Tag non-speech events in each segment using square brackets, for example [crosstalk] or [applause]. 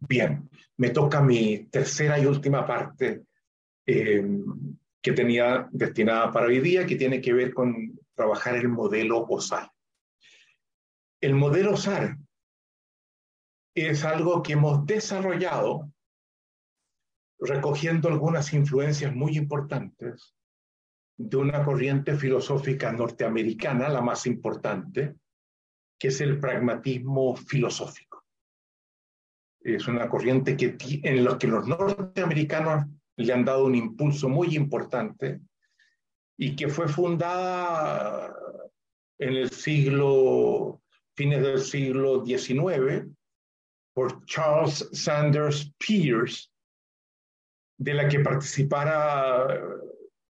Bien, me toca mi tercera y última parte eh, que tenía destinada para hoy día, que tiene que ver con trabajar el modelo OSAR. El modelo OSAR es algo que hemos desarrollado recogiendo algunas influencias muy importantes de una corriente filosófica norteamericana, la más importante, que es el pragmatismo filosófico. Es una corriente que, en la que los norteamericanos le han dado un impulso muy importante y que fue fundada en el siglo, fines del siglo XIX, por Charles Sanders Peirce, de la que participara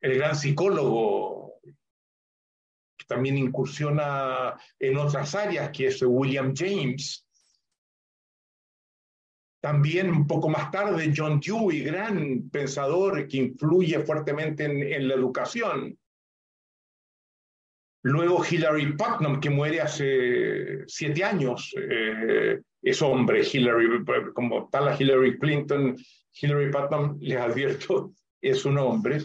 el gran psicólogo, que también incursiona en otras áreas, que es William James. También un poco más tarde John Dewey, gran pensador que influye fuertemente en, la educación. Luego Hillary Putnam, que muere hace siete años, eh, es hombre, Hillary, como tal la Hillary Clinton, Hillary Putnam, les advierto, [laughs] es un hombre.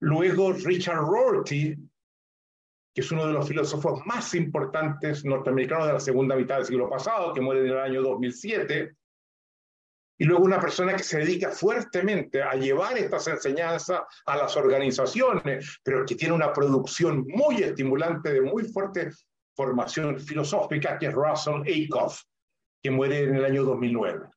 Luego Richard Rorty, que es uno de los filósofos más importantes norteamericanos de la segunda mitad del siglo pasado, que muere en el año 2007. Y luego una persona que se dedica fuertemente a llevar estas enseñanzas a las organizaciones, pero que tiene una producción muy estimulante de muy fuerte formación filosófica, que es Russell Aikoff, que muere en el año 2009.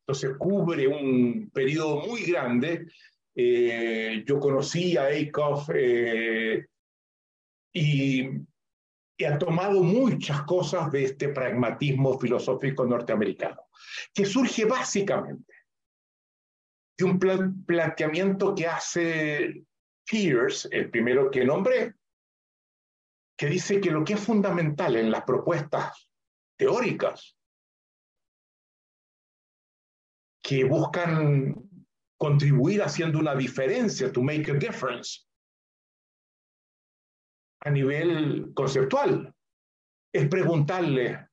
Entonces cubre un periodo muy grande eh, yo conocí a Aikoff eh, y, y, ha tomado muchas cosas de este pragmatismo filosófico norteamericano, que surge básicamente de un planteamiento que hace Pierce, el primero que nombré, que dice que lo que es fundamental en las propuestas teóricas que buscan contribuir haciendo una diferencia, to make a difference, a nivel conceptual. Es preguntarle,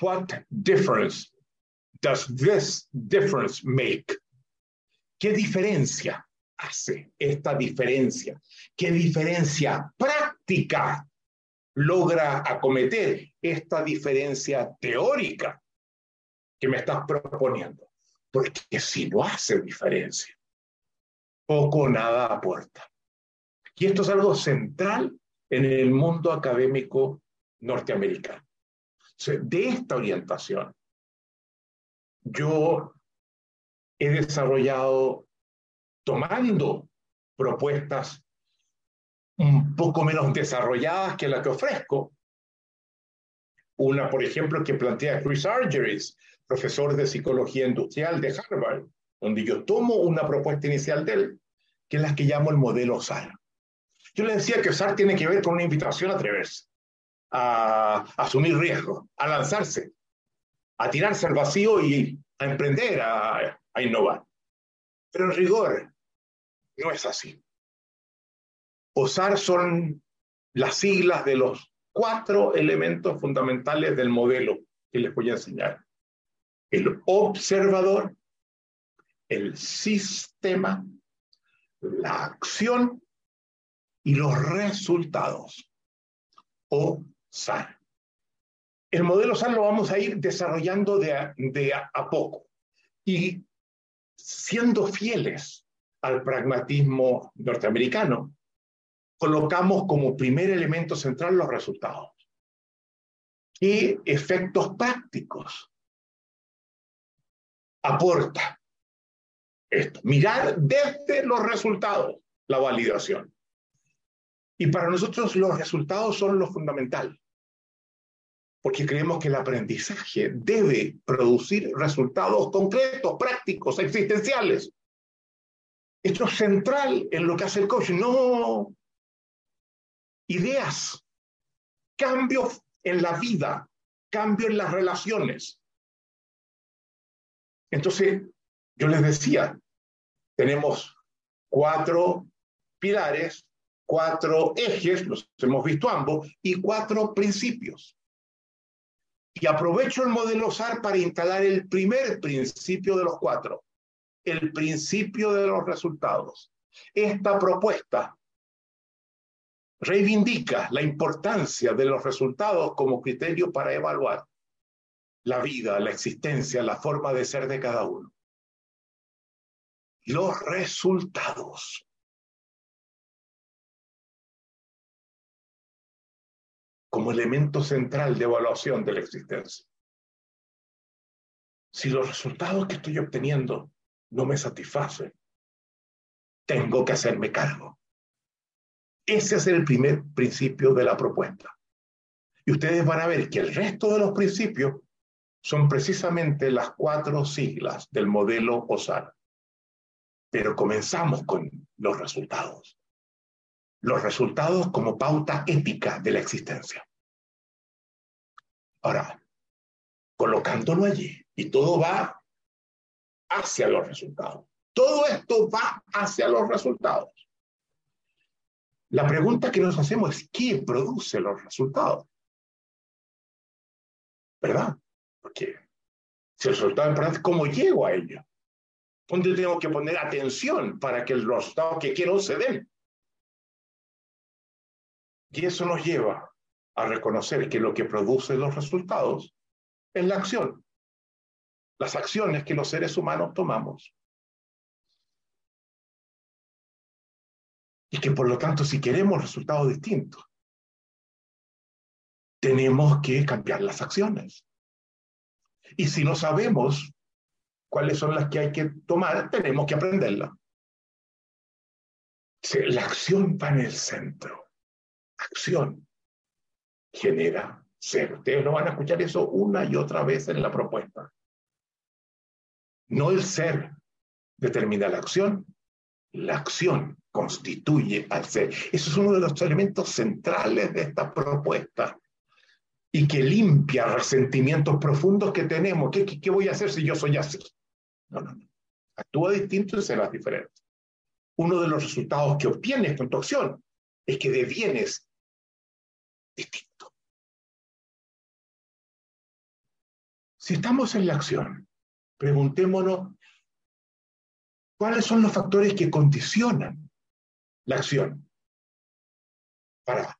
what difference does this difference make? ¿Qué diferencia hace esta diferencia? ¿Qué diferencia práctica logra acometer esta diferencia teórica que me estás proponiendo? porque si no hace diferencia, poco o nada aporta. Y esto es algo central en el mundo académico norteamericano. de esta orientación, yo he desarrollado tomando propuestas un poco menos desarrolladas que la que ofrezco. Una, por ejemplo, que plantea Chris Argeris profesor de psicología industrial de Harvard, donde yo tomo una propuesta inicial de él, que es la que llamo el modelo SAR. Yo le decía que SAR tiene que ver con una invitación a atreverse, a, asumir riesgo, a lanzarse, a tirarse al vacío y a emprender, a, a innovar. Pero en rigor, no es así. OSAR son las siglas de los cuatro elementos fundamentales del modelo que les voy a enseñar el observador, el sistema, la acción y los resultados. O SAR. El modelo SAR lo vamos a ir desarrollando de a, poco y siendo fieles al pragmatismo norteamericano, colocamos como primer elemento central los resultados. y efectos prácticos aporta esto. Mirar desde los resultados la validación. Y para nosotros los resultados son lo fundamental, porque creemos que el aprendizaje debe producir resultados concretos, prácticos, existenciales. Esto es central en lo que hace el coach, no ideas, cambio en la vida, cambio en las relaciones. Entonces, yo les decía, tenemos cuatro pilares, cuatro ejes, los hemos visto ambos, y cuatro principios. Y aprovecho el modelo SAR para instalar el primer principio de los cuatro, el principio de los resultados. Esta propuesta reivindica la importancia de los resultados como criterio para evaluar la vida, la existencia, la forma de ser de cada uno. Los resultados. Como elemento central de evaluación de la existencia. Si los resultados que estoy obteniendo no me satisfacen, tengo que hacerme cargo. Ese es el primer principio de la propuesta. Y ustedes van a ver que el resto de los principios son precisamente las cuatro siglas del modelo OSAR. Pero comenzamos con los resultados. Los resultados como pauta ética de la existencia. Ahora, colocándolo allí, y todo va hacia los resultados. Todo esto va hacia los resultados. La pregunta que nos hacemos es, ¿qué produce los resultados? ¿Verdad? Porque si el resultado es ¿cómo llego a ello? ¿Dónde tengo que poner atención para que los resultados que quiero se den? Y eso nos lleva a reconocer que lo que produce los resultados es la acción, las acciones que los seres humanos tomamos. Y que por lo tanto, si queremos resultados distintos, tenemos que cambiar las acciones. Y si no sabemos cuáles son las que hay que tomar, tenemos que aprenderlas. La acción va en el centro. Acción genera ser. Ustedes no van a escuchar eso una y otra vez en la propuesta. No el ser determina la acción, la acción constituye al ser. Eso es uno de los elementos centrales de esta propuesta y que limpia resentimientos profundos que tenemos. ¿Qué, voy a hacer si yo soy así? No, no, no. Actúa distinto y serás diferente. Uno de los resultados que obtienes con tu acción es que devienes Si estamos en la acción, preguntémonos cuáles son los factores que condicionan la acción para,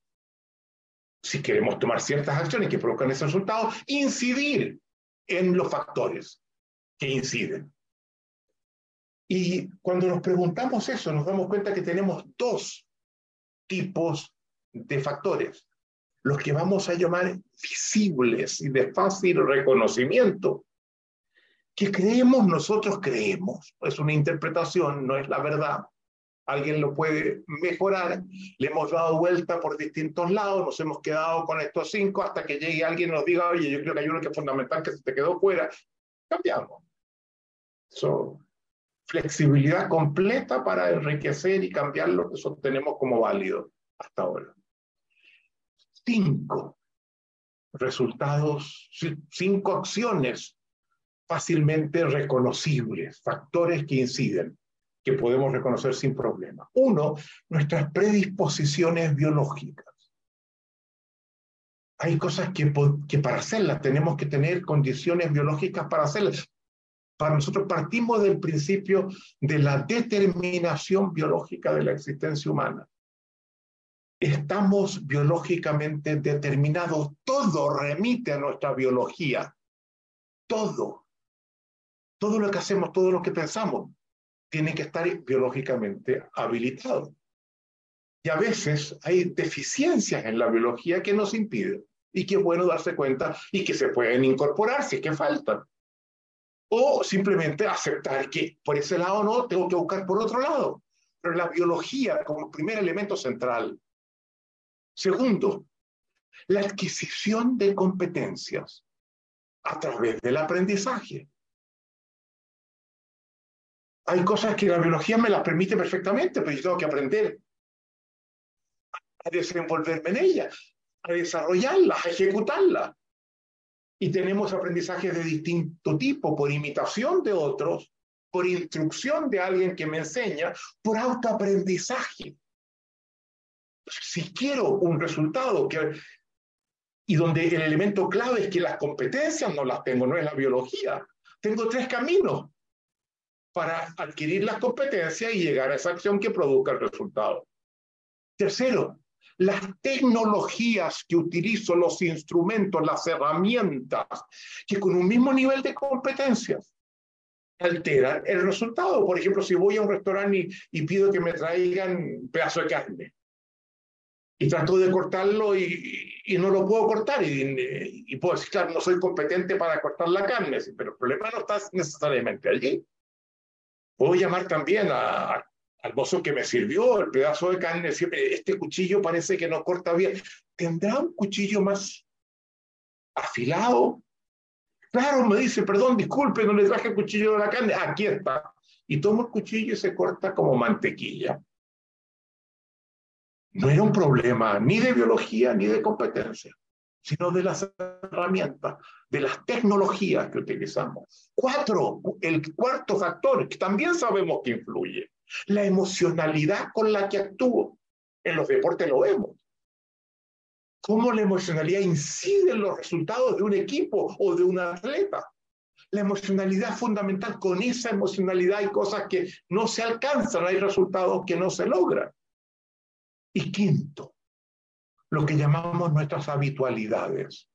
si queremos tomar ciertas acciones que provocan ese resultado, incidir en los factores que inciden. Y cuando nos preguntamos eso, nos damos cuenta que tenemos dos tipos de factores los que vamos a llamar visibles y de fácil reconocimiento, que creemos nosotros creemos. Es una interpretación, no es la verdad. Alguien lo puede mejorar. Le hemos dado vuelta por distintos lados, nos hemos quedado con estos cinco hasta que llegue alguien y nos diga, oye, yo creo que hay uno que es fundamental que se te quedó fuera. Cambiamos. So, flexibilidad completa para enriquecer y cambiar lo que sostenemos como válido hasta ahora cinco resultados, cinco acciones fácilmente reconocibles, factores que inciden, que podemos reconocer sin problema. Uno, nuestras predisposiciones biológicas. Hay cosas que, que para hacerlas tenemos que tener condiciones biológicas para hacerlas. Para nosotros partimos del principio de la determinación biológica de la existencia humana estamos biológicamente determinados. Todo remite a nuestra biología. Todo. Todo lo que hacemos, todo lo que pensamos, tiene que estar biológicamente habilitado. Y a veces hay deficiencias en la biología que nos impiden y que es bueno darse cuenta y que se pueden incorporar si es que faltan. O simplemente aceptar que por ese lado no, tengo que buscar por otro lado. Pero la biología como primer elemento central Segundo, la adquisición de competencias a través del aprendizaje. Hay cosas que la biología me las permite perfectamente, pero yo tengo que aprender a desenvolverme en ellas, a desarrollarlas, a ejecutarlas. Y tenemos aprendizajes de distinto tipo, por imitación de otros, por instrucción de alguien que me enseña, por autoaprendizaje si quiero un resultado y donde el elemento clave es que las competencias no las tengo, no es la biología. Tengo tres caminos para adquirir las competencias y llegar a esa acción que produzca el resultado. Tercero, las tecnologías que utilizo, los instrumentos, las herramientas, que con un mismo nivel de competencias alteran el resultado. Por ejemplo, si voy a un restaurante y, pido que me traigan pedazo de carne y trato de cortarlo y, no lo puedo cortar y, puedo decir, claro, no soy competente para cortar la carne, pero el problema no está necesariamente allí. Puedo llamar también al mozo que me sirvió el pedazo de carne, siempre, este cuchillo parece que no corta bien. ¿Tendrá un cuchillo más afilado? Claro, me dice, perdón, disculpe, no le traje el cuchillo de la carne. Aquí está. Y toma el cuchillo y se corta como mantequilla. No era un problema ni de biología ni de competencia, sino de las herramientas, de las tecnologías que utilizamos. Cuatro, el cuarto factor, que también sabemos que influye, la emocionalidad con la que actúo. En los deportes lo vemos. Cómo la emocionalidad incide en los resultados de un equipo o de un atleta. La emocionalidad fundamental. Con esa emocionalidad hay cosas que no se alcanzan, hay resultados que no se logran. Y quinto, lo que llamamos nuestras habitualidades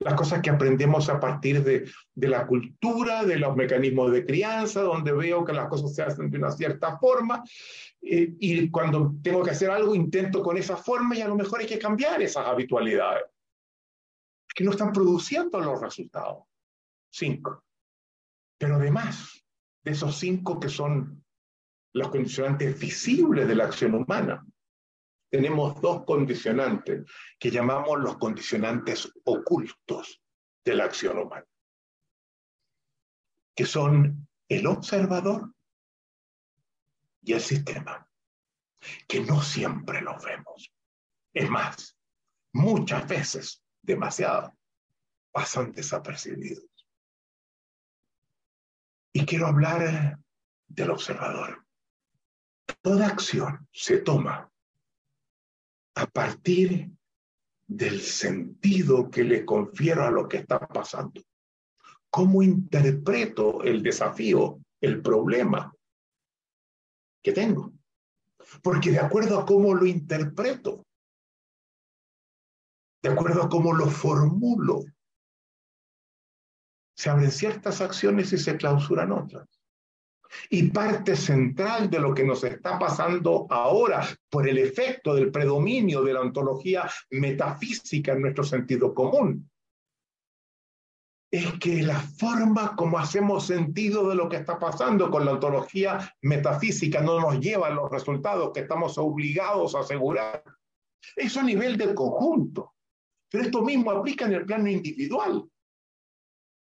las cosas que aprendemos a partir de, de, la cultura, de los mecanismos de crianza, donde veo que las cosas se hacen de una cierta forma, eh, y cuando tengo que hacer algo intento con esa forma y a lo mejor hay que cambiar esas habitualidades, que no están produciendo los resultados. Cinco. Pero además de esos cinco que son los condicionantes visibles de la acción humana, tenemos dos condicionantes que llamamos los condicionantes ocultos de la acción humana, que son el observador y el sistema, que no siempre los vemos. Es más, muchas veces, demasiado, pasan desapercibidos. Y quiero hablar del observador. Toda acción se toma a partir del sentido que le confiero a lo que está pasando. ¿Cómo interpreto el desafío, el problema que tengo? Porque de acuerdo a cómo lo interpreto, de acuerdo a cómo lo formulo, se abren ciertas acciones y se clausuran otras. Y parte central de lo que nos está pasando ahora por el efecto del predominio de la ontología metafísica en nuestro sentido común es que la forma como hacemos sentido de lo que está pasando con la ontología metafísica no nos lleva a los resultados que estamos obligados a asegurar. Eso a nivel del conjunto. Pero esto mismo aplica en el plano individual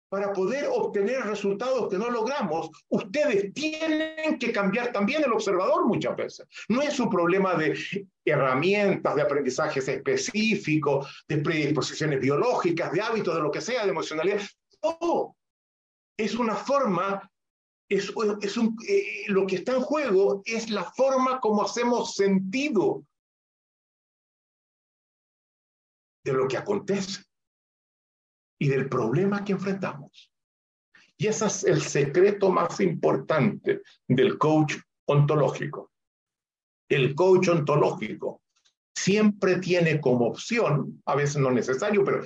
para poder obtener resultados que no logramos, ustedes tienen que cambiar también el observador muchas veces. No es un problema de herramientas, de aprendizajes específicos, de predisposiciones biológicas, de hábitos, de lo que sea, de emocionalidad. No, es una forma, es, eh, lo que está en juego es la forma como hacemos sentido de lo que acontece y del problema que enfrentamos. Y ese es el secreto más importante del coach ontológico. El coach ontológico siempre tiene como opción, a veces no necesario, pero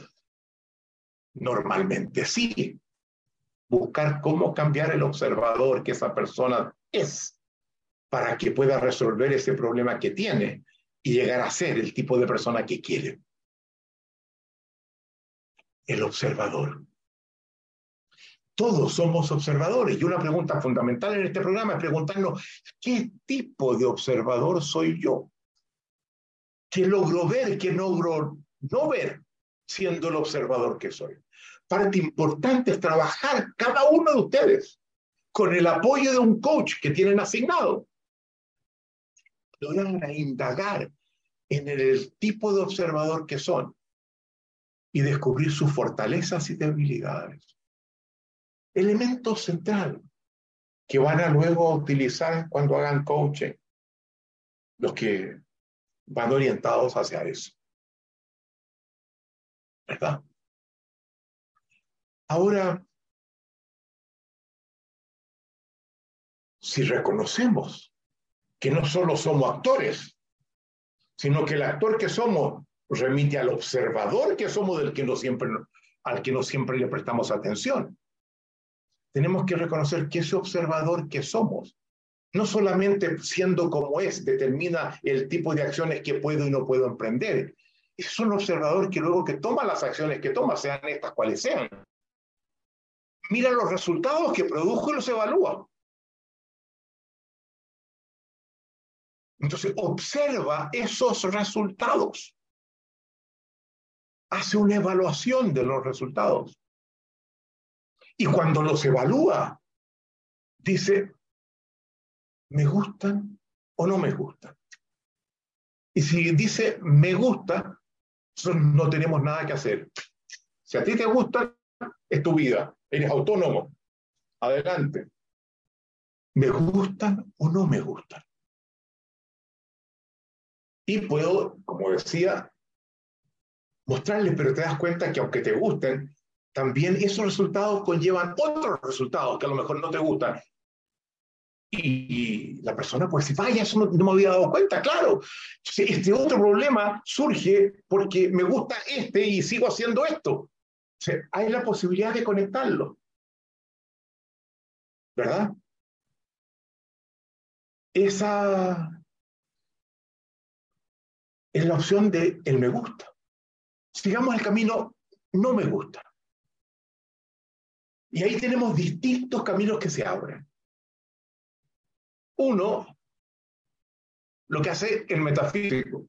normalmente sí, buscar cómo cambiar el observador que esa persona es para que pueda resolver ese problema que tiene y llegar a ser el tipo de persona que quiere el observador. Todos somos observadores y una pregunta fundamental en este programa es preguntarnos, ¿qué tipo de observador soy yo? ¿Qué logro ver, qué logro no ver siendo el observador que soy? Parte importante es trabajar cada uno de ustedes con el apoyo de un coach que tienen asignado. Logran a indagar en el tipo de observador que son y descubrir sus fortalezas y debilidades. Elemento central que van a luego utilizar cuando hagan coaching, los que van orientados hacia eso. ¿Verdad? Ahora, si reconocemos que no solo somos actores, sino que el actor que somos remite al observador que somos del que no siempre, al que no siempre le prestamos atención. Tenemos que reconocer que ese observador que somos, no solamente siendo como es, determina el tipo de acciones que puedo y no puedo emprender. Es un observador que luego que toma las acciones que toma, sean estas cuales sean, mira los resultados que produjo y los evalúa. Entonces observa esos resultados. Hace una evaluación de los resultados. Y cuando los evalúa, dice, ¿me gustan o no me gustan? Y si dice, me gusta, no tenemos nada que hacer. Si a ti te gusta, es tu vida, eres autónomo. Adelante. ¿Me gustan o no me gustan? Y puedo, como decía, mostrarles, pero te das cuenta que aunque te gusten, también esos resultados conllevan otros resultados que a lo mejor no te gustan. Y la persona puede decir, vaya, eso no, me había dado cuenta, claro. Este otro problema surge porque me gusta este y sigo haciendo esto. Hay la posibilidad de conectarlo. ¿Verdad? Esa es la opción de el me gusta. Sigamos el camino no me gusta. Y ahí tenemos distintos caminos que se abren. Uno, lo que hace el metafísico.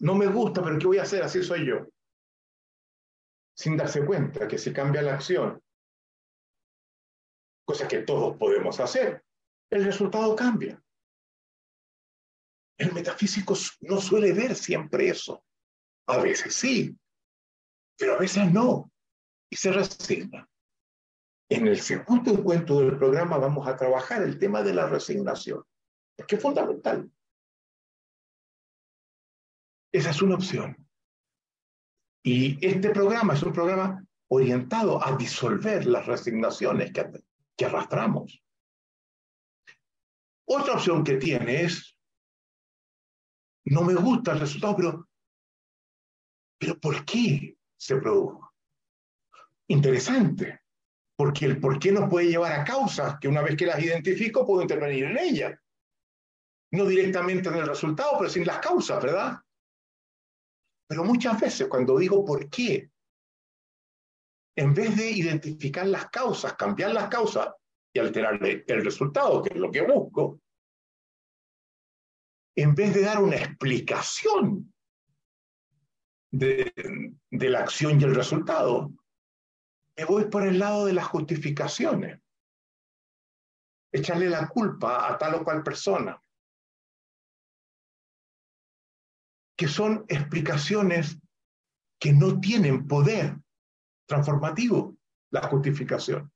No me gusta, pero ¿qué voy a hacer? Así soy yo. Sin darse cuenta que si cambia la acción, cosa que todos podemos hacer, el resultado cambia. El metafísico no suele ver siempre eso. A veces sí, pero a veces no. Y se resigna. En el segundo encuentro del programa vamos a trabajar el tema de la resignación, porque es fundamental. Esa es una opción. Y este programa es un programa orientado a disolver las resignaciones que, que arrastramos. Otra opción que tiene es no me gusta el resultado, pero, pero ¿por qué se produjo? Interesante, porque el por qué nos puede llevar a causas que una vez que las identifico puedo intervenir en ellas. No directamente en el resultado, pero sin las causas, ¿verdad? Pero muchas veces cuando digo por qué, en vez de identificar las causas, cambiar las causas y alterar el resultado, que es lo que busco, en vez de dar una explicación de, la acción y el resultado, me voy por el lado de las justificaciones. Echarle la culpa a tal o cual persona. Que son explicaciones que no tienen poder transformativo, la justificación.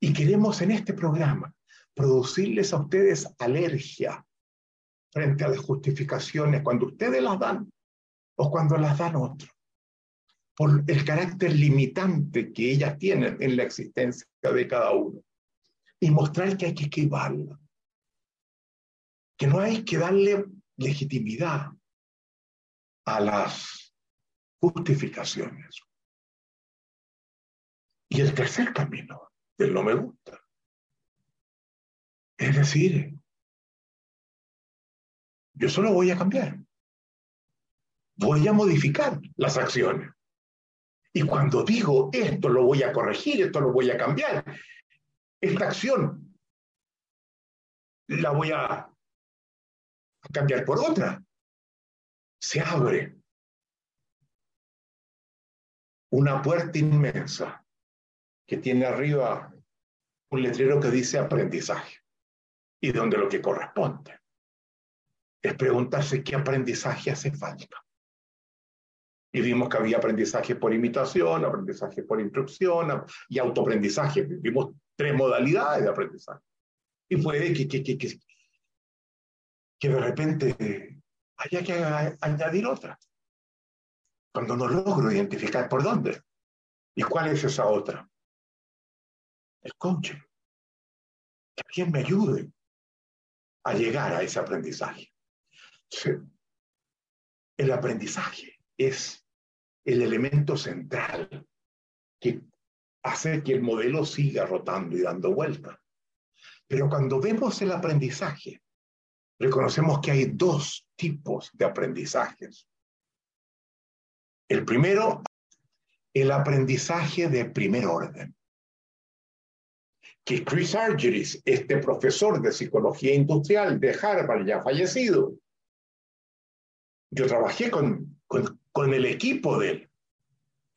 Y queremos en este programa producirles a ustedes alergia frente a las justificaciones cuando ustedes las dan o cuando las dan otros, por el carácter limitante que ellas tienen en la existencia de cada uno, y mostrar que hay que esquivarla, que no hay que darle legitimidad a las justificaciones. Y el tercer camino, del no me gusta, es decir, yo solo voy a cambiar. Voy a modificar las acciones. Y cuando digo esto lo voy a corregir, esto lo voy a cambiar, esta acción la voy a cambiar por otra. Se abre una puerta inmensa que tiene arriba un letrero que dice aprendizaje y donde lo que corresponde es preguntarse qué aprendizaje hace falta. Y vimos que había aprendizaje por imitación, aprendizaje por instrucción y autoaprendizaje. Vimos tres modalidades de aprendizaje. Y puede que, que, que, que, que de repente haya que añadir otra. Cuando no logro identificar por dónde. ¿Y cuál es esa otra? El coaching. Que me ayude a llegar a ese aprendizaje. El aprendizaje es el elemento central que hace que el modelo siga rotando y dando vuelta. Pero cuando vemos el aprendizaje, reconocemos que hay dos tipos de aprendizajes. El primero, el aprendizaje de primer orden. Que Chris Argyris, este profesor de psicología industrial de Harvard, ya fallecido, yo trabajé con, con, el equipo de él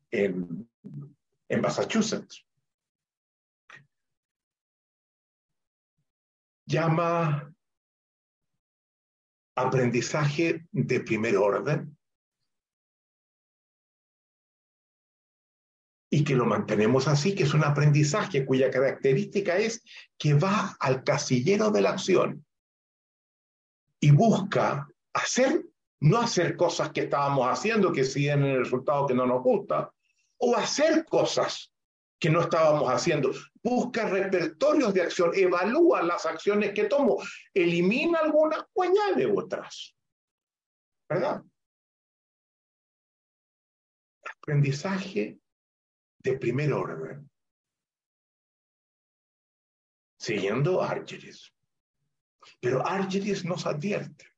en, en Massachusetts. Llama aprendizaje de primer orden y que lo mantenemos así, que es un aprendizaje cuya característica es que va al casillero de la acción y busca hacer no hacer cosas que estábamos haciendo que siguen el resultado que no nos gusta, o hacer cosas que no estábamos haciendo. Busca repertorios de acción, evalúa las acciones que tomo, elimina algunas o añade otras. ¿Verdad? Aprendizaje de primer orden. Siguiendo Argeris. Pero Argeris nos advierte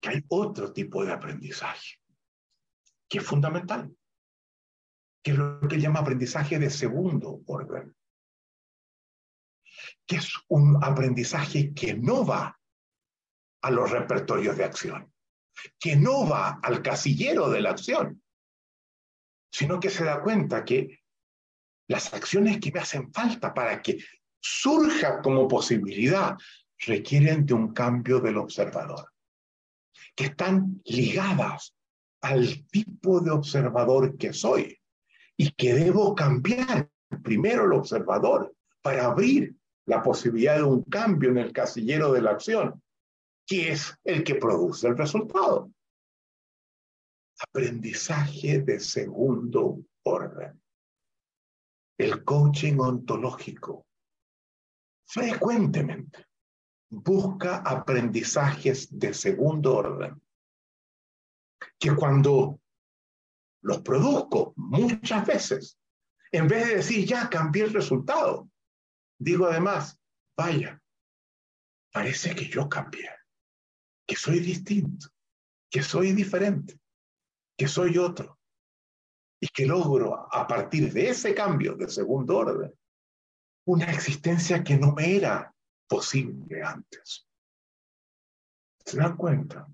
que hay otro tipo de aprendizaje que es fundamental, que es lo que llama aprendizaje de segundo orden, que es un aprendizaje que no va a los repertorios de acción, que no va al casillero de la acción, sino que se da cuenta que las acciones que me hacen falta para que surja como posibilidad requieren de un cambio del observador que están ligadas al tipo de observador que soy y que debo cambiar primero el observador para abrir la posibilidad de un cambio en el casillero de la acción, que es el que produce el resultado. Aprendizaje de segundo orden. El coaching ontológico frecuentemente busca aprendizajes de segundo orden, que cuando los produzco muchas veces, en vez de decir, ya cambié el resultado, digo además, vaya, parece que yo cambié, que soy distinto, que soy diferente, que soy otro, y que logro a partir de ese cambio de segundo orden una existencia que no me era posible antes. ¿Se dan cuenta?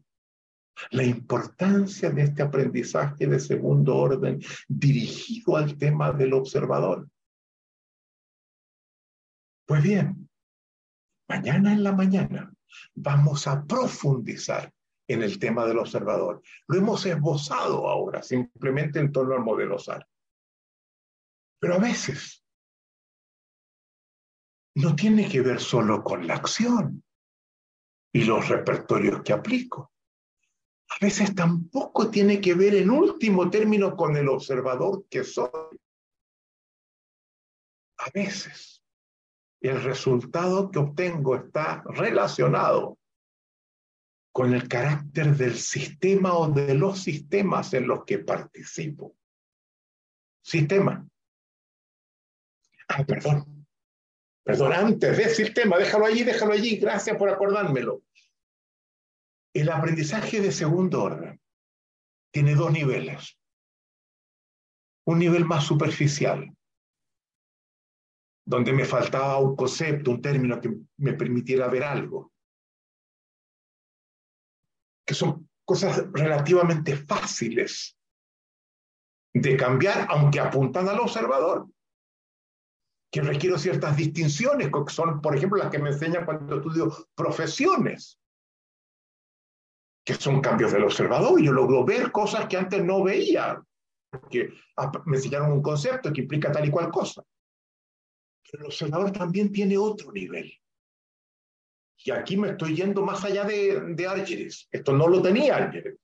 La importancia de este aprendizaje de segundo orden dirigido al tema del observador. Pues bien, mañana en la mañana vamos a profundizar en el tema del observador. Lo hemos esbozado ahora, simplemente en torno al modelo SAR. Pero a veces no tiene que ver solo con la acción y los repertorios que aplico. A veces tampoco tiene que ver en último término con el observador que soy. A veces el resultado que obtengo está relacionado con el carácter del sistema o de los sistemas en los que participo. Sistema. Ah, perdón. Perdón, antes de ese tema, déjalo allí, déjalo allí, gracias por acordármelo. El aprendizaje de segundo orden tiene dos niveles. Un nivel más superficial, donde me faltaba un concepto, un término que me permitiera ver algo. Que son cosas relativamente fáciles de cambiar, aunque apuntan al observador que requiero ciertas distinciones, que son, por ejemplo, las que me enseñan cuando estudio profesiones, que son cambios del observador. Yo logro ver cosas que antes no veía, porque me enseñaron un concepto que implica tal y cual cosa. Pero el observador también tiene otro nivel. Y aquí me estoy yendo más allá de, de Esto no lo tenía Argeres.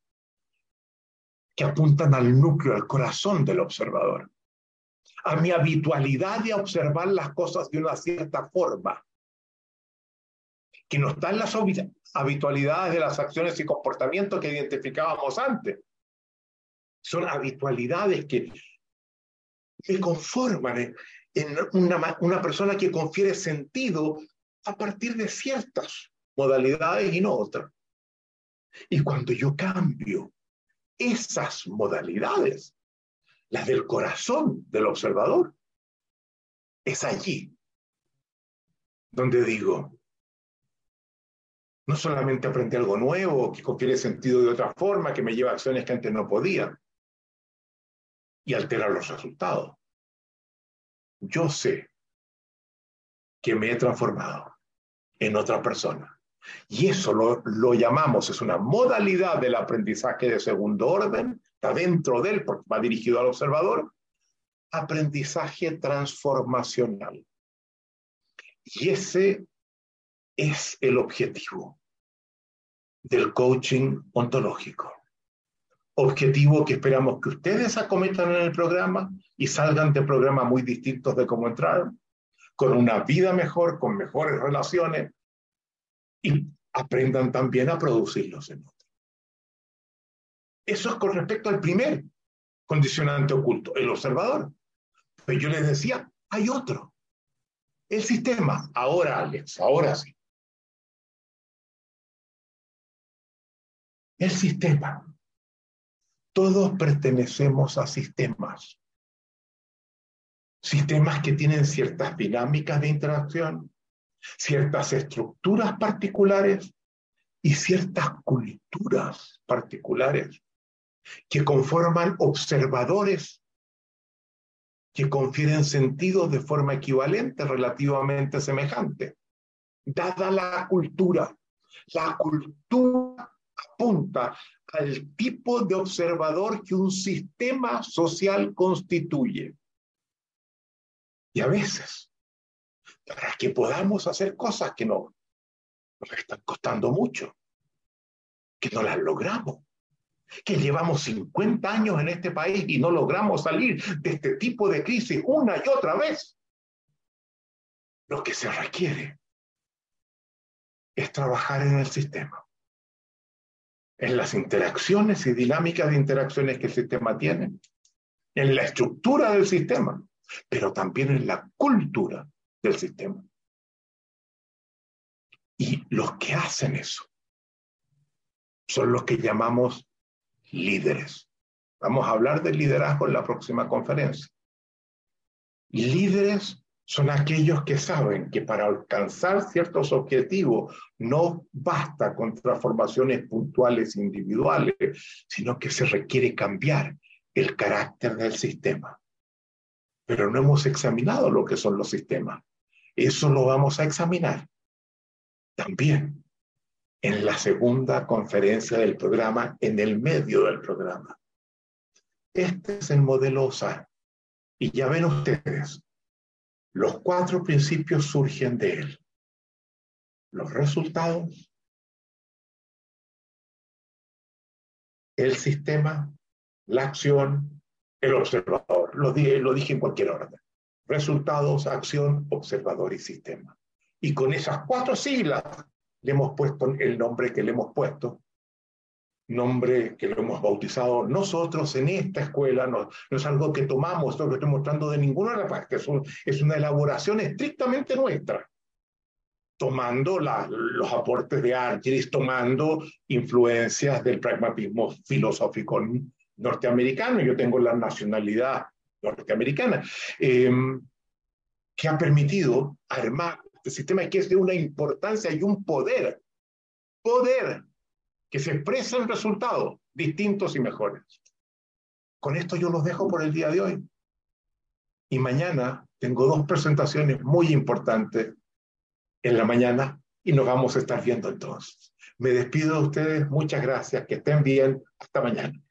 que apuntan al núcleo, al corazón del observador, a mi habitualidad de observar las cosas de una cierta forma, que no está en las habitualidades de las acciones y comportamientos que identificábamos antes. Son habitualidades que me conforman en una, una persona que confiere sentido a partir de ciertas modalidades y no otras. Y cuando yo cambio esas modalidades, las del corazón del observador, es allí donde digo, no solamente aprendí algo nuevo, que confiere sentido de otra forma, que me lleva a acciones que antes no podía, y altera los resultados. Yo sé que me he transformado en otra persona. Y eso lo, lo, llamamos, es una modalidad del aprendizaje de segundo orden, está dentro de él porque va dirigido al observador, aprendizaje transformacional. Y ese es el objetivo del coaching ontológico. Objetivo que esperamos que ustedes acometan en el programa y salgan de programas muy distintos de cómo entraron, con una vida mejor, con mejores relaciones y aprendan también a producirlos en otros. Eso es con respecto al primer condicionante oculto, el observador. Pero yo les decía, hay otro. El sistema. Ahora, Alex, ahora sí. El sistema. Todos pertenecemos a sistemas. Sistemas que tienen ciertas dinámicas de interacción, ciertas estructuras particulares y ciertas culturas particulares que conforman observadores que confieren sentidos de forma equivalente, relativamente semejante. Dada la cultura, la cultura apunta al tipo de observador que un sistema social constituye. Y a veces, para que podamos hacer cosas que no, nos están costando mucho, que no las logramos, que llevamos 50 años en este país y no logramos salir de este tipo de crisis una y otra vez. Lo que se requiere es trabajar en el sistema en las interacciones y dinámicas de interacciones que el sistema tiene, en la estructura del sistema, pero también en la cultura del sistema. Y los que hacen eso son los que llamamos líderes. Vamos a hablar del liderazgo en la próxima conferencia. Líderes son aquellos que saben que para alcanzar ciertos objetivos no basta con transformaciones puntuales individuales, sino que se requiere cambiar el carácter del sistema. Pero no hemos examinado lo que son los sistemas. Eso lo vamos a examinar también en la segunda conferencia del programa, en el medio del programa. Este es el modelo OSA. Y ya ven ustedes, los cuatro principios surgen de él. Los resultados, el sistema, la acción, el observador. Lo dije, lo dije en cualquier orden. Resultados, acción, observador y sistema. Y con esas cuatro siglas le hemos puesto el nombre que le hemos puesto nombre que lo hemos bautizado nosotros en esta escuela, no, es algo que tomamos, esto lo estoy mostrando de ninguna parte, es, es una elaboración estrictamente nuestra, tomando los aportes de Argyris, tomando influencias del pragmatismo filosófico norteamericano, yo tengo la nacionalidad norteamericana, em, que ha permitido armar sistema que es de una importancia y un poder, poder que se expresan resultados distintos y mejores. Con esto yo los dejo por el día de hoy. Y mañana tengo dos presentaciones muy importantes en la mañana y nos vamos a estar viendo entonces. Me despido de ustedes, muchas gracias, que estén bien, hasta mañana.